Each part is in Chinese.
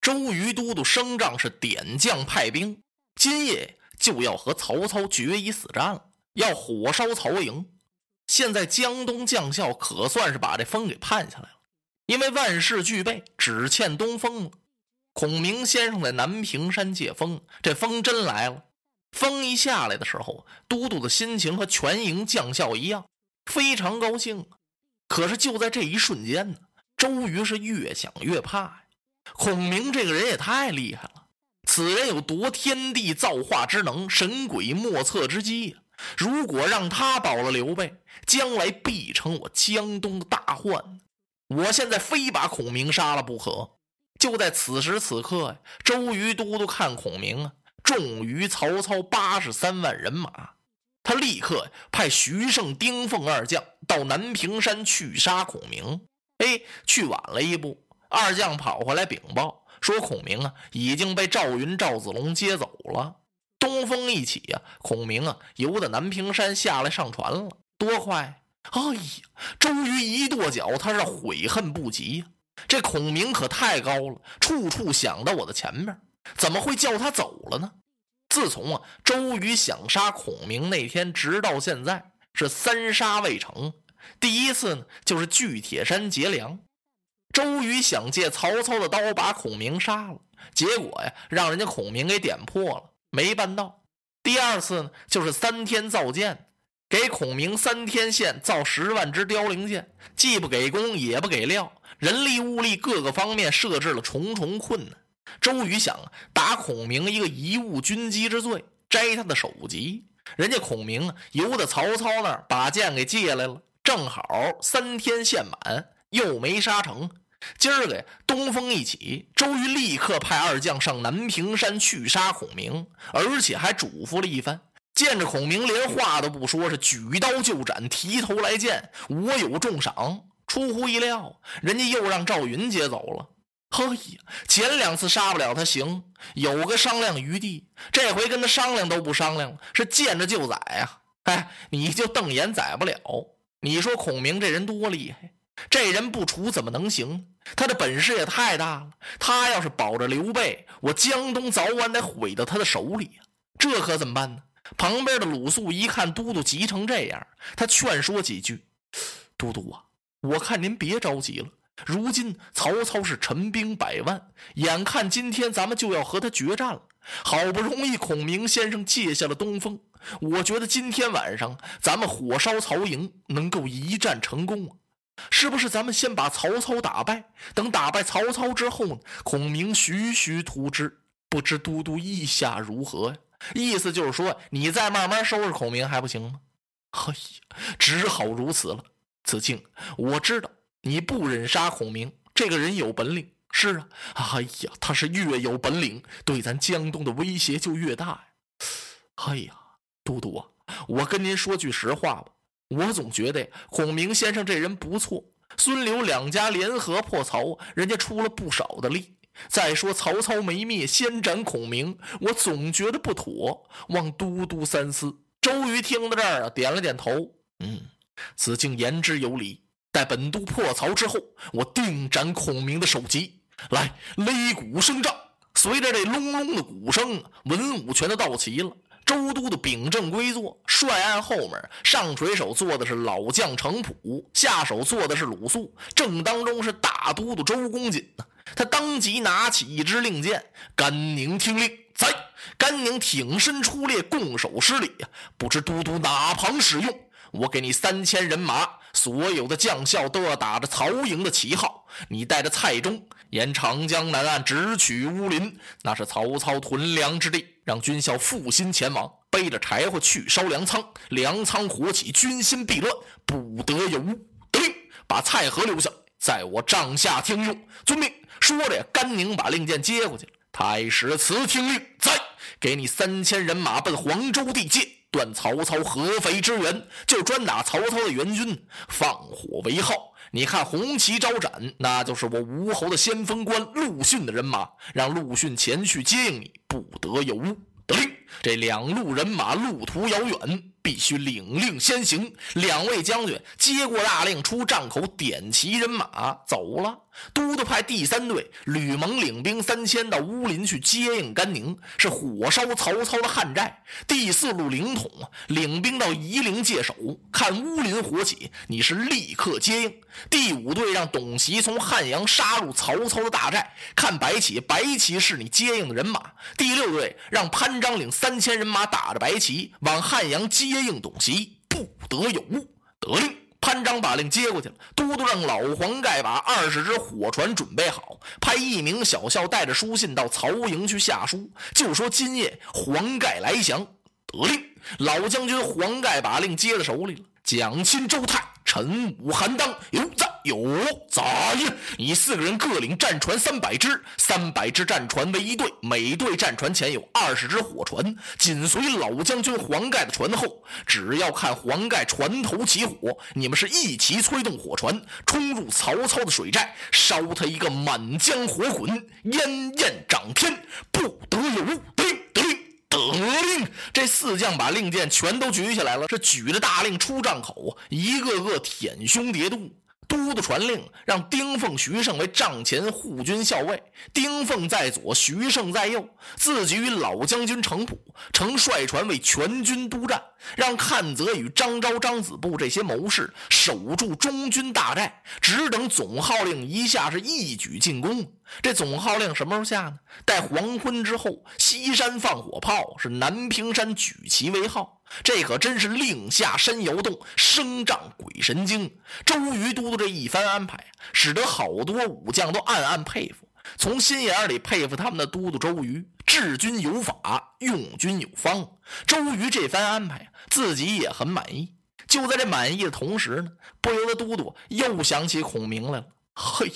周瑜都督升帐是点将派兵，今夜就要和曹操决一死战了，要火烧曹营。现在江东将校可算是把这风给盼下来了，因为万事俱备，只欠东风了。孔明先生在南屏山借风，这风真来了。风一下来的时候，都督的心情和全营将校一样，非常高兴。可是就在这一瞬间呢，周瑜是越想越怕呀。孔明这个人也太厉害了，此人有夺天地造化之能，神鬼莫测之机呀。如果让他保了刘备，将来必成我江东的大患。我现在非把孔明杀了不可。就在此时此刻，周瑜都督看孔明啊，重于曹操八十三万人马，他立刻派徐盛、丁奉二将到南屏山去杀孔明。哎，去晚了一步，二将跑回来禀报说，孔明啊已经被赵云、赵子龙接走了。东风一起呀，孔明啊由得南屏山下来上船了，多快！哎呀，周瑜一跺脚，他是悔恨不及呀。这孔明可太高了，处处想到我的前面，怎么会叫他走了呢？自从啊周瑜想杀孔明那天，直到现在是三杀未成。第一次呢，就是巨铁山劫粮，周瑜想借曹操的刀把孔明杀了，结果呀，让人家孔明给点破了，没办到。第二次呢，就是三天造箭，给孔明三天线造十万支凋零箭，既不给工，也不给料。人力物力各个方面设置了重重困难。周瑜想，打孔明一个贻误军机之罪，摘他的首级。人家孔明啊，由得曹操那儿把剑给借来了，正好三天献满，又没杀成。今儿个东风一起，周瑜立刻派二将上南屏山去杀孔明，而且还嘱咐了一番。见着孔明，连话都不说，是举刀就斩，提头来见我有重赏。出乎意料，人家又让赵云接走了。嘿呀，前两次杀不了他，行，有个商量余地。这回跟他商量都不商量了，是见着就宰呀！哎，你就瞪眼宰不了。你说孔明这人多厉害？这人不除怎么能行？他的本事也太大了。他要是保着刘备，我江东早晚得毁到他的手里呀！这可怎么办呢？旁边的鲁肃一看都督急成这样，他劝说几句：“都督啊。”我看您别着急了。如今曹操是陈兵百万，眼看今天咱们就要和他决战了。好不容易孔明先生借下了东风，我觉得今天晚上咱们火烧曹营能够一战成功啊！是不是？咱们先把曹操打败，等打败曹操之后呢？孔明徐徐图之，不知都督意下如何呀？意思就是说，你再慢慢收拾孔明还不行吗？哎呀，只好如此了。子敬，我知道你不忍杀孔明，这个人有本领。是啊，哎呀，他是越有本领，对咱江东的威胁就越大呀。哎呀，都督啊，我跟您说句实话吧，我总觉得孔明先生这人不错。孙刘两家联合破曹，人家出了不少的力。再说曹操没灭，先斩孔明，我总觉得不妥，望都督三思。周瑜听到这儿啊，点了点头，嗯。子敬言之有理，待本都破曹之后，我定斩孔明的首级。来，擂鼓声仗，随着这隆隆的鼓声，文武全都到齐了。周都督秉正归坐，帅案后面上垂手坐的是老将程普，下手坐的是鲁肃，正当中是大都督周公瑾呢。他当即拿起一支令箭，甘宁听令，在甘宁挺身出列，拱手施礼呀。不知都督哪旁使用？我给你三千人马，所有的将校都要打着曹营的旗号。你带着蔡中沿长江南岸直取乌林，那是曹操屯粮之地。让军校负心前往，背着柴火去烧粮仓。粮仓火起，军心必乱，不得有误。得令，把蔡和留下，在我帐下听用。遵命。说着呀，甘宁把令箭接过去了。太史慈听令，在给你三千人马奔黄州地界。断曹操合肥之援，就专打曹操的援军，放火为号。你看红旗招展，那就是我吴侯的先锋官陆逊的人马，让陆逊前去接应你，不得有误。得令，这两路人马路途遥远，必须领令先行。两位将军接过大令，出帐口点齐人马走了。都督派第三队吕蒙领兵三千到乌林去接应甘宁，是火烧曹操的汉寨。第四路领统领兵到夷陵界守，看乌林火起，你是立刻接应。第五队让董袭从汉阳杀入曹操的大寨，看白起，白起是你接应的人马。第六队让潘璋领三千人马打着白旗往汉阳接应董袭，不得有误。得令。潘璋把令接过去了，都督让老黄盖把二十只火船准备好，派一名小校带着书信到曹营去下书，就说今夜黄盖来降。得令，老将军黄盖把令接在手里了。蒋钦、周泰、陈武、韩当有在有咋呀！你四个人各领战船三百只，三百只战船为一队，每队战船前有二十只火船，紧随老将军黄盖的船后。只要看黄盖船头起火，你们是一齐催动火船，冲入曹操的水寨，烧他一个满江火滚，烟焰涨天，不得有误。得令！这四将把令箭全都举起来了，这举着大令出帐口，一个个舔胸叠肚。都督传令，让丁奉、徐盛为帐前护军校尉，丁奉在左，徐盛在右，自己与老将军程普乘率船为全军督战，让阚泽与张昭、张子布这些谋士守住中军大寨，只等总号令一下，是一举进攻。这总号令什么时候下呢？待黄昏之后，西山放火炮，是南屏山举旗为号。这可真是令下山摇动，声仗鬼神惊。周瑜都督这一番安排，使得好多武将都暗暗佩服，从心眼里佩服他们的都督周瑜，治军有法，用军有方。周瑜这番安排，自己也很满意。就在这满意的同时呢，不由得都督又想起孔明来了。嘿，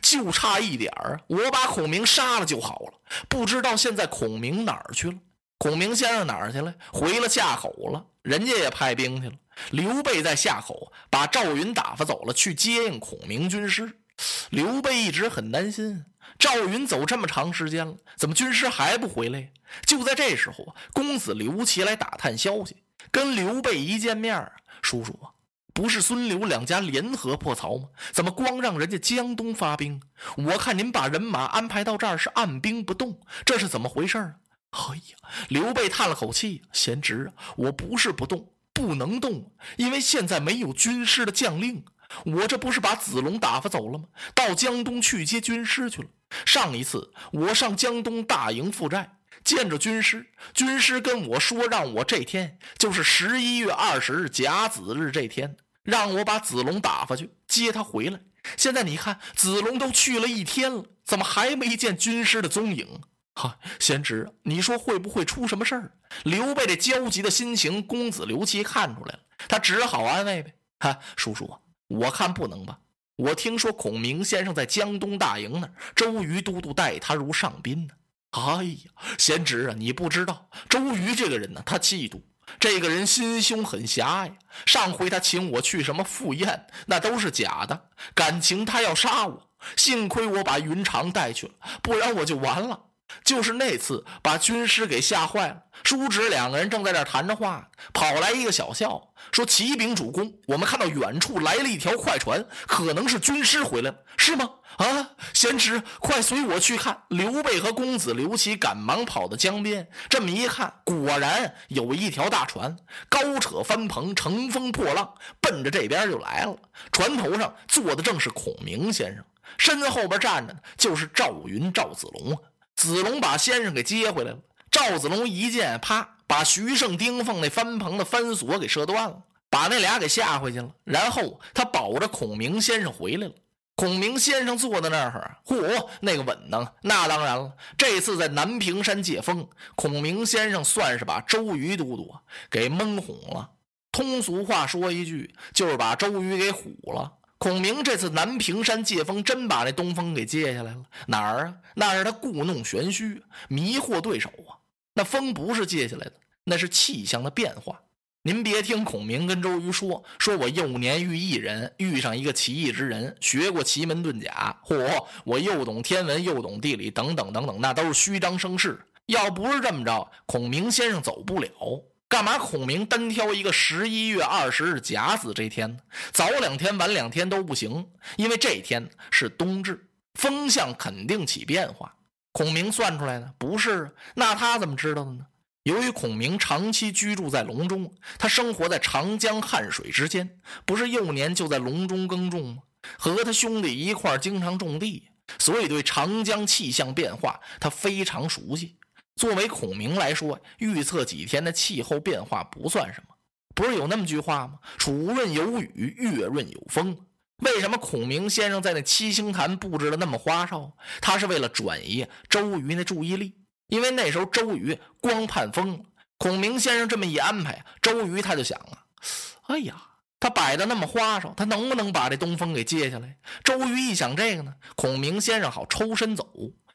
就差一点儿，我把孔明杀了就好了。不知道现在孔明哪儿去了？孔明先生哪儿去了？回了夏口了，人家也派兵去了。刘备在夏口把赵云打发走了，去接应孔明军师。刘备一直很担心，赵云走这么长时间了，怎么军师还不回来？就在这时候，公子刘琦来打探消息，跟刘备一见面叔叔啊，不是孙刘两家联合破曹吗？怎么光让人家江东发兵？我看您把人马安排到这儿是按兵不动，这是怎么回事啊？哎呀，刘备叹了口气：“贤侄啊，我不是不动，不能动，因为现在没有军师的将令。我这不是把子龙打发走了吗？到江东去接军师去了。上一次我上江东大营负债，见着军师，军师跟我说，让我这天就是十一月二十日甲子日这天，让我把子龙打发去接他回来。现在你看，子龙都去了一天了，怎么还没见军师的踪影？”哈，贤侄，你说会不会出什么事儿？刘备这焦急的心情，公子刘琦看出来了，他只好安慰呗。哈，叔叔，我看不能吧。我听说孔明先生在江东大营那儿，周瑜都督待他如上宾呢。哎呀，贤侄啊，你不知道，周瑜这个人呢，他嫉妒，这个人心胸很狭隘。上回他请我去什么赴宴，那都是假的，感情他要杀我。幸亏我把云长带去了，不然我就完了。就是那次把军师给吓坏了，叔侄两个人正在这谈着话，跑来一个小校，说：“启禀主公，我们看到远处来了一条快船，可能是军师回来了，是吗？”啊，贤侄，快随我去看。刘备和公子刘琦赶忙跑到江边，这么一看，果然有一条大船，高扯帆篷，乘风破浪，奔着这边就来了。船头上坐的正是孔明先生，身后边站着的就是赵云、赵子龙啊。子龙把先生给接回来了。赵子龙一见，啪，把徐盛、丁奉那帆篷的帆索给射断了，把那俩给吓回去了。然后他保着孔明先生回来了。孔明先生坐在那儿，嚯，那个稳当。那当然了，这次在南屏山借风，孔明先生算是把周瑜都督给蒙哄了。通俗话说一句，就是把周瑜给唬了。孔明这次南屏山借风，真把那东风给借下来了。哪儿啊？那是他故弄玄虚，迷惑对手啊。那风不是借下来的，那是气象的变化。您别听孔明跟周瑜说，说我幼年遇异人，遇上一个奇异之人，学过奇门遁甲，嚯，我又懂天文又懂地理，等等等等，那都是虚张声势。要不是这么着，孔明先生走不了。干嘛孔明单挑一个十一月二十日甲子这天呢？早两天晚两天都不行，因为这天是冬至，风向肯定起变化。孔明算出来的不是？那他怎么知道的呢？由于孔明长期居住在隆中，他生活在长江汉水之间，不是幼年就在隆中耕种吗？和他兄弟一块经常种地，所以对长江气象变化他非常熟悉。作为孔明来说，预测几天的气候变化不算什么。不是有那么句话吗？“楚润有雨，月润有风。”为什么孔明先生在那七星坛布置的那么花哨？他是为了转移周瑜那注意力，因为那时候周瑜光盼风了。孔明先生这么一安排，周瑜他就想啊，哎呀。他摆的那么花哨，他能不能把这东风给接下来？周瑜一想这个呢，孔明先生好抽身走，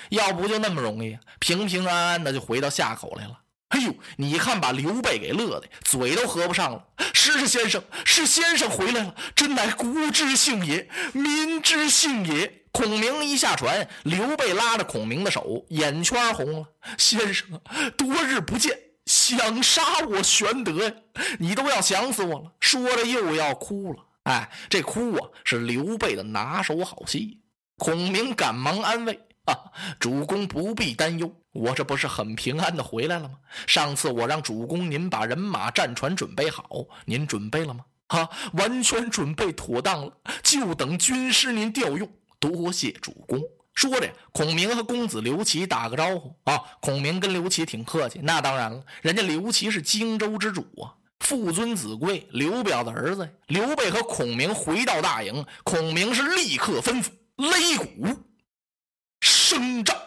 要不就那么容易，平平安安的就回到下口来了。哎呦，你看把刘备给乐的嘴都合不上了。是先生，是先生回来了，真乃国之幸也，民之幸也。孔明一下船，刘备拉着孔明的手，眼圈红了。先生，多日不见。想杀我玄德呀！你都要想死我了，说着又要哭了。哎，这哭啊是刘备的拿手好戏。孔明赶忙安慰：“啊，主公不必担忧，我这不是很平安的回来了吗？上次我让主公您把人马战船准备好，您准备了吗？啊，完全准备妥当了，就等军师您调用。多谢主公。”说着，孔明和公子刘琦打个招呼啊。孔明跟刘琦挺客气，那当然了，人家刘琦是荆州之主啊，父尊子贵，刘表的儿子。刘备和孔明回到大营，孔明是立刻吩咐擂鼓，声张。